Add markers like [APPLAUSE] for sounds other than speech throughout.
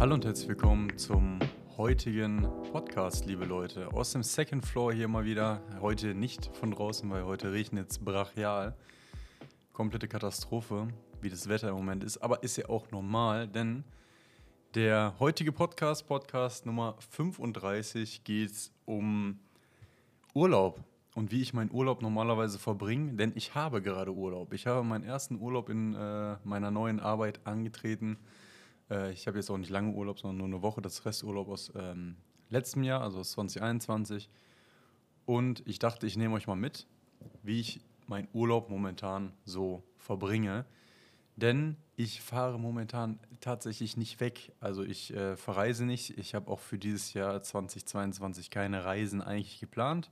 Hallo und herzlich willkommen zum heutigen Podcast, liebe Leute. Aus dem Second Floor hier mal wieder. Heute nicht von draußen, weil heute regnet es brachial. Komplette Katastrophe, wie das Wetter im Moment ist. Aber ist ja auch normal, denn der heutige Podcast, Podcast Nummer 35, geht es um Urlaub und wie ich meinen Urlaub normalerweise verbringe, denn ich habe gerade Urlaub. Ich habe meinen ersten Urlaub in äh, meiner neuen Arbeit angetreten äh, ich habe jetzt auch nicht lange Urlaub, sondern nur eine Woche. Das Resturlaub aus ähm, letztem Jahr, also aus 2021. Und ich dachte, ich nehme euch mal mit, wie ich meinen Urlaub momentan so verbringe. Denn ich fahre momentan tatsächlich nicht weg. Also ich äh, verreise nicht. Ich habe auch für dieses Jahr 2022 keine Reisen eigentlich geplant.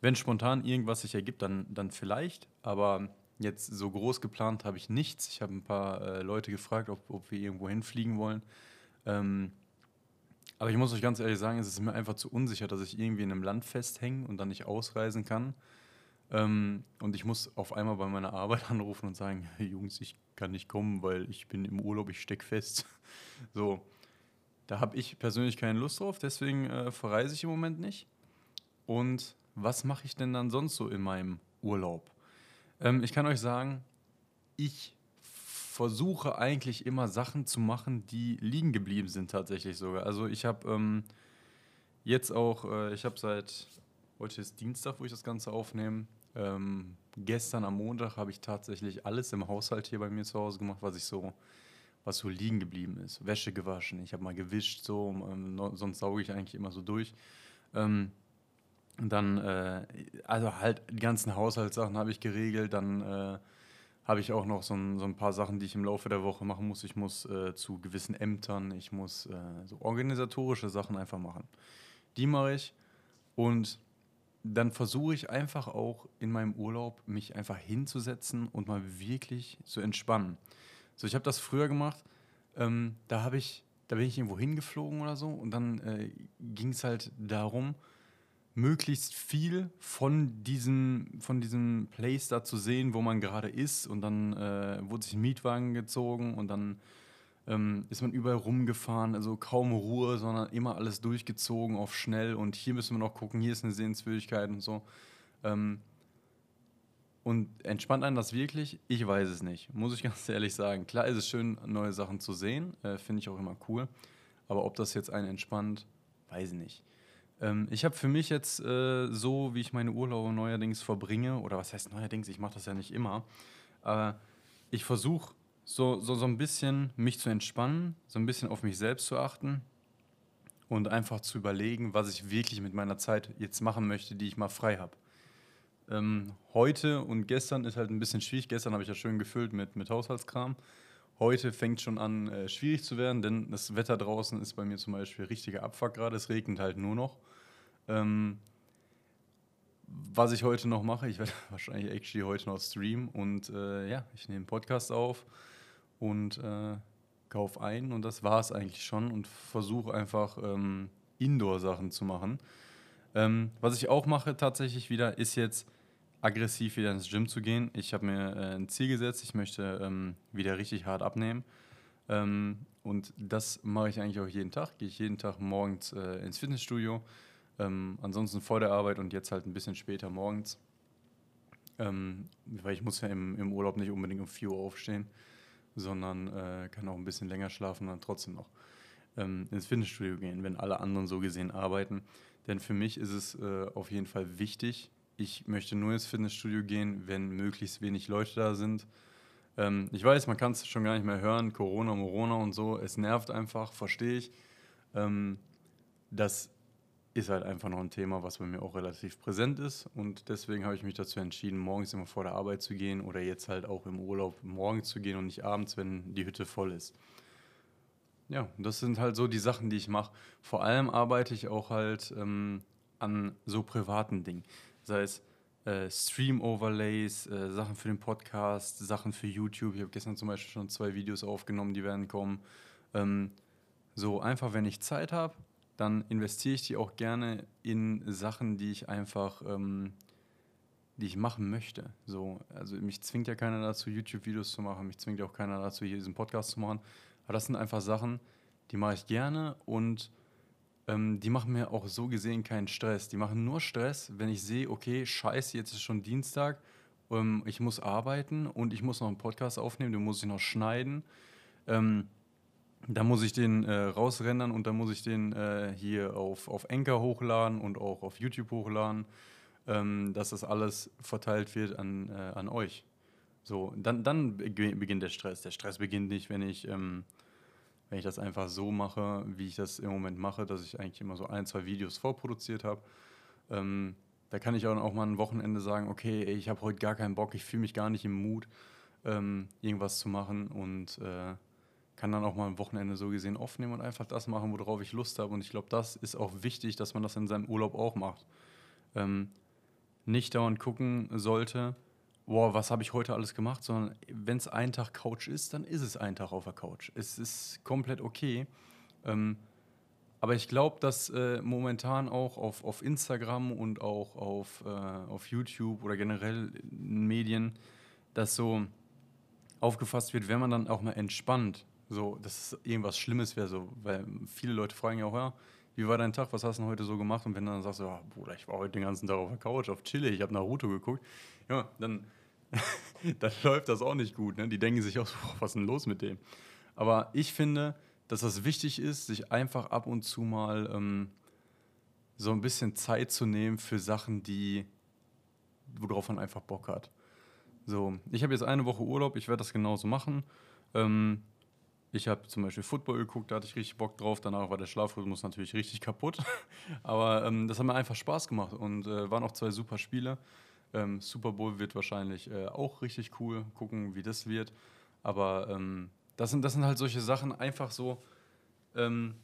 Wenn spontan irgendwas sich ergibt, dann, dann vielleicht. Aber Jetzt so groß geplant habe ich nichts. Ich habe ein paar äh, Leute gefragt, ob, ob wir irgendwo hinfliegen wollen. Ähm, aber ich muss euch ganz ehrlich sagen, es ist mir einfach zu unsicher, dass ich irgendwie in einem Land festhänge und dann nicht ausreisen kann. Ähm, und ich muss auf einmal bei meiner Arbeit [LAUGHS] anrufen und sagen, hey Jungs, ich kann nicht kommen, weil ich bin im Urlaub, ich stecke fest. [LAUGHS] so, da habe ich persönlich keine Lust drauf, deswegen äh, verreise ich im Moment nicht. Und was mache ich denn dann sonst so in meinem Urlaub? Ähm, ich kann euch sagen, ich versuche eigentlich immer Sachen zu machen, die liegen geblieben sind tatsächlich sogar. Also ich habe ähm, jetzt auch, äh, ich habe seit, heute ist Dienstag, wo ich das Ganze aufnehme, ähm, gestern am Montag habe ich tatsächlich alles im Haushalt hier bei mir zu Hause gemacht, was ich so, was so liegen geblieben ist. Wäsche gewaschen, ich habe mal gewischt, so, ähm, sonst sauge ich eigentlich immer so durch. Ähm, dann, äh, also halt die ganzen Haushaltssachen habe ich geregelt. Dann äh, habe ich auch noch so ein, so ein, paar Sachen, die ich im Laufe der Woche machen muss. Ich muss äh, zu gewissen Ämtern, ich muss äh, so organisatorische Sachen einfach machen. Die mache ich und dann versuche ich einfach auch in meinem Urlaub mich einfach hinzusetzen und mal wirklich zu entspannen. So, ich habe das früher gemacht. Ähm, da habe ich, da bin ich irgendwo hingeflogen oder so und dann äh, ging es halt darum, möglichst viel von diesem, von diesem Place da zu sehen, wo man gerade ist. Und dann äh, wurde sich ein Mietwagen gezogen und dann ähm, ist man überall rumgefahren. Also kaum Ruhe, sondern immer alles durchgezogen auf schnell. Und hier müssen wir noch gucken, hier ist eine Sehenswürdigkeit und so. Ähm, und entspannt einen das wirklich? Ich weiß es nicht, muss ich [LAUGHS] ganz ehrlich sagen. Klar ist es schön, neue Sachen zu sehen, äh, finde ich auch immer cool. Aber ob das jetzt einen entspannt, weiß ich nicht. Ähm, ich habe für mich jetzt äh, so, wie ich meine Urlaube neuerdings verbringe, oder was heißt neuerdings, ich mache das ja nicht immer, aber ich versuche so, so, so ein bisschen mich zu entspannen, so ein bisschen auf mich selbst zu achten und einfach zu überlegen, was ich wirklich mit meiner Zeit jetzt machen möchte, die ich mal frei habe. Ähm, heute und gestern ist halt ein bisschen schwierig. Gestern habe ich ja schön gefüllt mit, mit Haushaltskram. Heute fängt schon an, äh, schwierig zu werden, denn das Wetter draußen ist bei mir zum Beispiel richtiger Abfuck gerade. Es regnet halt nur noch. Ähm, was ich heute noch mache, ich werde [LAUGHS] wahrscheinlich actually heute noch streamen und äh, ja, ich nehme einen Podcast auf und äh, kaufe ein und das war es eigentlich schon und versuche einfach ähm, Indoor-Sachen zu machen. Ähm, was ich auch mache tatsächlich wieder, ist jetzt aggressiv wieder ins Gym zu gehen. Ich habe mir äh, ein Ziel gesetzt, ich möchte ähm, wieder richtig hart abnehmen. Ähm, und das mache ich eigentlich auch jeden Tag. Gehe ich jeden Tag morgens äh, ins Fitnessstudio ähm, ansonsten vor der Arbeit und jetzt halt ein bisschen später morgens. Ähm, weil ich muss ja im, im Urlaub nicht unbedingt um 4 Uhr aufstehen, sondern äh, kann auch ein bisschen länger schlafen und dann trotzdem noch ähm, ins Fitnessstudio gehen, wenn alle anderen so gesehen arbeiten. Denn für mich ist es äh, auf jeden Fall wichtig, ich möchte nur ins Fitnessstudio gehen, wenn möglichst wenig Leute da sind. Ähm, ich weiß, man kann es schon gar nicht mehr hören, Corona, Morona und so, es nervt einfach, verstehe ich. Ähm, das ist halt einfach noch ein Thema, was bei mir auch relativ präsent ist. Und deswegen habe ich mich dazu entschieden, morgens immer vor der Arbeit zu gehen oder jetzt halt auch im Urlaub morgens zu gehen und nicht abends, wenn die Hütte voll ist. Ja, das sind halt so die Sachen, die ich mache. Vor allem arbeite ich auch halt ähm, an so privaten Dingen. Sei es äh, Stream-Overlays, äh, Sachen für den Podcast, Sachen für YouTube. Ich habe gestern zum Beispiel schon zwei Videos aufgenommen, die werden kommen. Ähm, so einfach, wenn ich Zeit habe, dann investiere ich die auch gerne in Sachen, die ich einfach, ähm, die ich machen möchte. So, also mich zwingt ja keiner dazu, YouTube-Videos zu machen, mich zwingt ja auch keiner dazu, hier diesen Podcast zu machen. Aber das sind einfach Sachen, die mache ich gerne und ähm, die machen mir auch so gesehen keinen Stress. Die machen nur Stress, wenn ich sehe, okay, scheiße, jetzt ist schon Dienstag, ähm, ich muss arbeiten und ich muss noch einen Podcast aufnehmen, den muss ich noch schneiden. Ähm, da muss ich den äh, rausrendern und dann muss ich den äh, hier auf, auf Anchor hochladen und auch auf YouTube hochladen, ähm, dass das alles verteilt wird an, äh, an euch. So, dann, dann beginnt der Stress. Der Stress beginnt nicht, wenn ich, ähm, wenn ich das einfach so mache, wie ich das im Moment mache, dass ich eigentlich immer so ein, zwei Videos vorproduziert habe. Ähm, da kann ich auch, mal ein Wochenende sagen, okay, ey, ich habe heute gar keinen Bock, ich fühle mich gar nicht im Mut, ähm, irgendwas zu machen und äh, kann dann auch mal ein Wochenende so gesehen aufnehmen und einfach das machen, worauf ich Lust habe. Und ich glaube, das ist auch wichtig, dass man das in seinem Urlaub auch macht. Ähm, nicht dauernd gucken sollte, boah, was habe ich heute alles gemacht, sondern wenn es ein Tag Couch ist, dann ist es ein Tag auf der Couch. Es ist komplett okay. Ähm, aber ich glaube, dass äh, momentan auch auf, auf Instagram und auch auf, äh, auf YouTube oder generell in Medien das so aufgefasst wird, wenn man dann auch mal entspannt so, dass es irgendwas Schlimmes wäre, so, weil viele Leute fragen ja auch, ja, wie war dein Tag, was hast du heute so gemacht? Und wenn du dann sagst, ja, Bruder, ich war heute den ganzen Tag auf der Couch, auf Chile, ich habe Naruto geguckt, ja, dann, [LAUGHS] dann läuft das auch nicht gut. Ne? Die denken sich auch so, was ist denn los mit dem? Aber ich finde, dass das wichtig ist, sich einfach ab und zu mal ähm, so ein bisschen Zeit zu nehmen für Sachen, die, worauf man einfach Bock hat. So, ich habe jetzt eine Woche Urlaub, ich werde das genauso machen. Ähm, ich habe zum Beispiel Football geguckt, da hatte ich richtig Bock drauf. Danach war der Schlafrhythmus natürlich richtig kaputt. [LAUGHS] Aber ähm, das hat mir einfach Spaß gemacht und äh, waren auch zwei super Spiele. Ähm, Super Bowl wird wahrscheinlich äh, auch richtig cool. Gucken, wie das wird. Aber ähm, das, sind, das sind halt solche Sachen, einfach so. Ähm,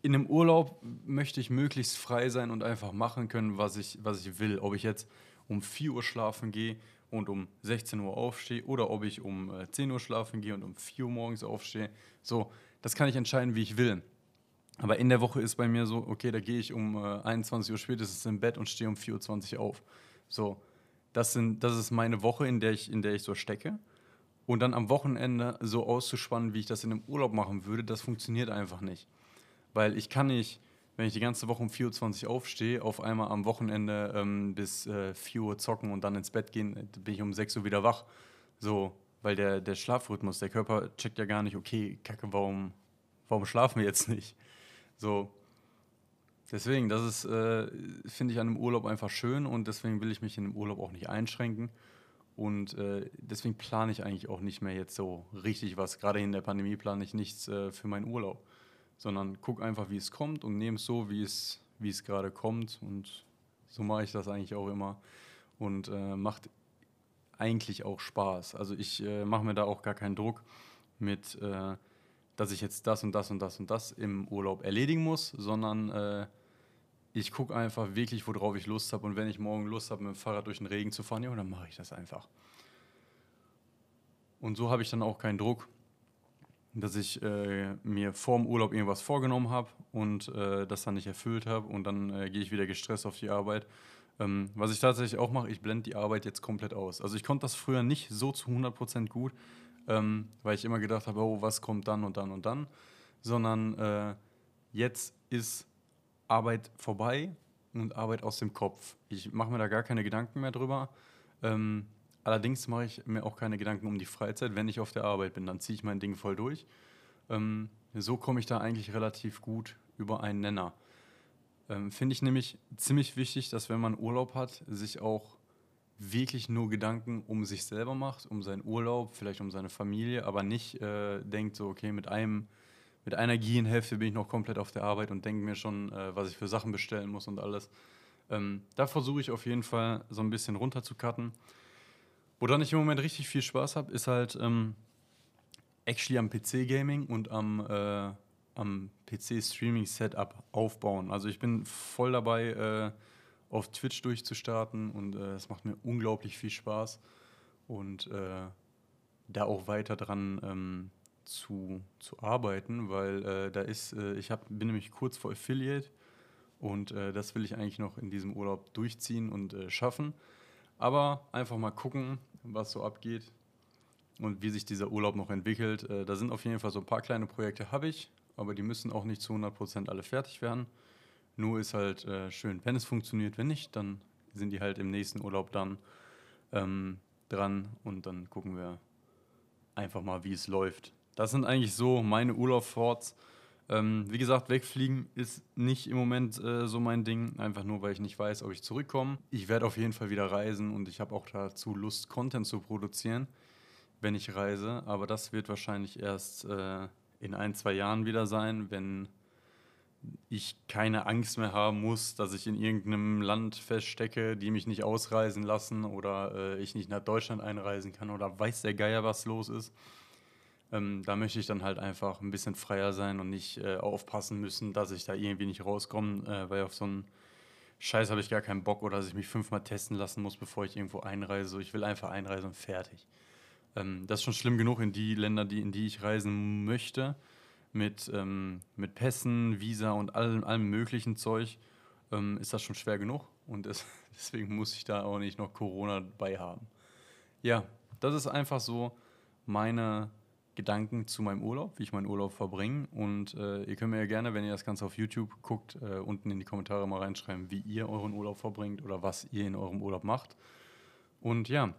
in einem Urlaub möchte ich möglichst frei sein und einfach machen können, was ich, was ich will. Ob ich jetzt um 4 Uhr schlafen gehe und um 16 Uhr aufstehe oder ob ich um 10 äh, Uhr schlafen gehe und um 4 Uhr morgens aufstehe. So, das kann ich entscheiden, wie ich will. Aber in der Woche ist bei mir so, okay, da gehe ich um 21 äh, Uhr spätestens im Bett und stehe um 4.20 Uhr auf. So, das, sind, das ist meine Woche, in der, ich, in der ich so stecke. Und dann am Wochenende so auszuspannen, wie ich das in einem Urlaub machen würde, das funktioniert einfach nicht. Weil ich kann nicht wenn ich die ganze Woche um 4.20 Uhr aufstehe, auf einmal am Wochenende ähm, bis äh, 4 Uhr zocken und dann ins Bett gehen, äh, bin ich um 6 Uhr wieder wach. So, weil der, der Schlafrhythmus, der Körper checkt ja gar nicht, okay, Kacke, warum, warum schlafen wir jetzt nicht? So, deswegen, das ist, äh, finde ich an einem Urlaub einfach schön und deswegen will ich mich in dem Urlaub auch nicht einschränken. Und äh, deswegen plane ich eigentlich auch nicht mehr jetzt so richtig was. Gerade in der Pandemie plane ich nichts äh, für meinen Urlaub sondern guck einfach, wie es kommt und nehme es so, wie es, wie es gerade kommt. Und so mache ich das eigentlich auch immer. Und äh, macht eigentlich auch Spaß. Also ich äh, mache mir da auch gar keinen Druck mit, äh, dass ich jetzt das und das und das und das im Urlaub erledigen muss, sondern äh, ich gucke einfach wirklich, worauf ich Lust habe. Und wenn ich morgen Lust habe, mit dem Fahrrad durch den Regen zu fahren, ja, dann mache ich das einfach. Und so habe ich dann auch keinen Druck dass ich äh, mir vor dem Urlaub irgendwas vorgenommen habe und äh, das dann nicht erfüllt habe und dann äh, gehe ich wieder gestresst auf die Arbeit. Ähm, was ich tatsächlich auch mache, ich blende die Arbeit jetzt komplett aus. Also ich konnte das früher nicht so zu 100% gut, ähm, weil ich immer gedacht habe, oh, was kommt dann und dann und dann, sondern äh, jetzt ist Arbeit vorbei und Arbeit aus dem Kopf. Ich mache mir da gar keine Gedanken mehr drüber. Ähm, Allerdings mache ich mir auch keine Gedanken um die Freizeit. Wenn ich auf der Arbeit bin, dann ziehe ich mein Ding voll durch. Ähm, so komme ich da eigentlich relativ gut über einen Nenner. Ähm, Finde ich nämlich ziemlich wichtig, dass wenn man Urlaub hat, sich auch wirklich nur Gedanken um sich selber macht, um seinen Urlaub, vielleicht um seine Familie, aber nicht äh, denkt so, okay, mit einem, mit einer Giehenhälfte bin ich noch komplett auf der Arbeit und denke mir schon, äh, was ich für Sachen bestellen muss und alles. Ähm, da versuche ich auf jeden Fall so ein bisschen runterzucutten. Woran ich im Moment richtig viel Spaß habe, ist halt ähm, actually am PC-Gaming und am, äh, am PC-Streaming-Setup aufbauen. Also ich bin voll dabei, äh, auf Twitch durchzustarten und äh, es macht mir unglaublich viel Spaß und äh, da auch weiter dran ähm, zu, zu arbeiten, weil äh, da ist, äh, ich hab, bin nämlich kurz vor Affiliate und äh, das will ich eigentlich noch in diesem Urlaub durchziehen und äh, schaffen. Aber einfach mal gucken, was so abgeht und wie sich dieser Urlaub noch entwickelt. Äh, da sind auf jeden Fall so ein paar kleine Projekte, habe ich, aber die müssen auch nicht zu 100% alle fertig werden. Nur ist halt äh, schön, wenn es funktioniert, wenn nicht, dann sind die halt im nächsten Urlaub dann ähm, dran und dann gucken wir einfach mal, wie es läuft. Das sind eigentlich so meine Urlaubsforts. Ähm, wie gesagt, wegfliegen ist nicht im Moment äh, so mein Ding, einfach nur, weil ich nicht weiß, ob ich zurückkomme. Ich werde auf jeden Fall wieder reisen und ich habe auch dazu Lust, Content zu produzieren, wenn ich reise. Aber das wird wahrscheinlich erst äh, in ein, zwei Jahren wieder sein, wenn ich keine Angst mehr haben muss, dass ich in irgendeinem Land feststecke, die mich nicht ausreisen lassen oder äh, ich nicht nach Deutschland einreisen kann oder weiß der Geier, was los ist. Ähm, da möchte ich dann halt einfach ein bisschen freier sein und nicht äh, aufpassen müssen, dass ich da irgendwie nicht rauskomme, äh, weil auf so einen Scheiß habe ich gar keinen Bock oder dass ich mich fünfmal testen lassen muss, bevor ich irgendwo einreise. Ich will einfach einreisen und fertig. Ähm, das ist schon schlimm genug in die Länder, die, in die ich reisen möchte mit, ähm, mit Pässen, Visa und allem, allem möglichen Zeug, ähm, ist das schon schwer genug. Und es, [LAUGHS] deswegen muss ich da auch nicht noch Corona bei haben. Ja, das ist einfach so meine Gedanken zu meinem Urlaub, wie ich meinen Urlaub verbringe. Und äh, ihr könnt mir ja gerne, wenn ihr das Ganze auf YouTube guckt, äh, unten in die Kommentare mal reinschreiben, wie ihr euren Urlaub verbringt oder was ihr in eurem Urlaub macht. Und ja,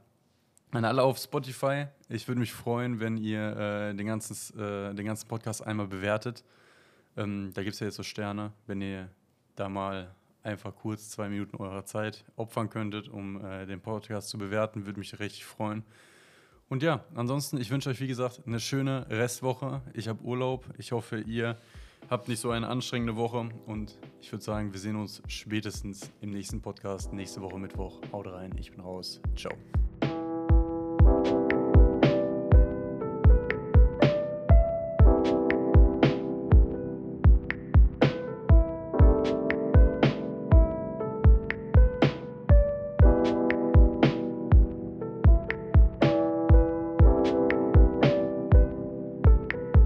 an alle auf Spotify. Ich würde mich freuen, wenn ihr äh, den, ganzen, äh, den ganzen Podcast einmal bewertet. Ähm, da gibt es ja jetzt so Sterne. Wenn ihr da mal einfach kurz zwei Minuten eurer Zeit opfern könntet, um äh, den Podcast zu bewerten, würde mich richtig freuen. Und ja, ansonsten, ich wünsche euch, wie gesagt, eine schöne Restwoche. Ich habe Urlaub. Ich hoffe, ihr habt nicht so eine anstrengende Woche. Und ich würde sagen, wir sehen uns spätestens im nächsten Podcast, nächste Woche Mittwoch. Haut rein, ich bin raus. Ciao.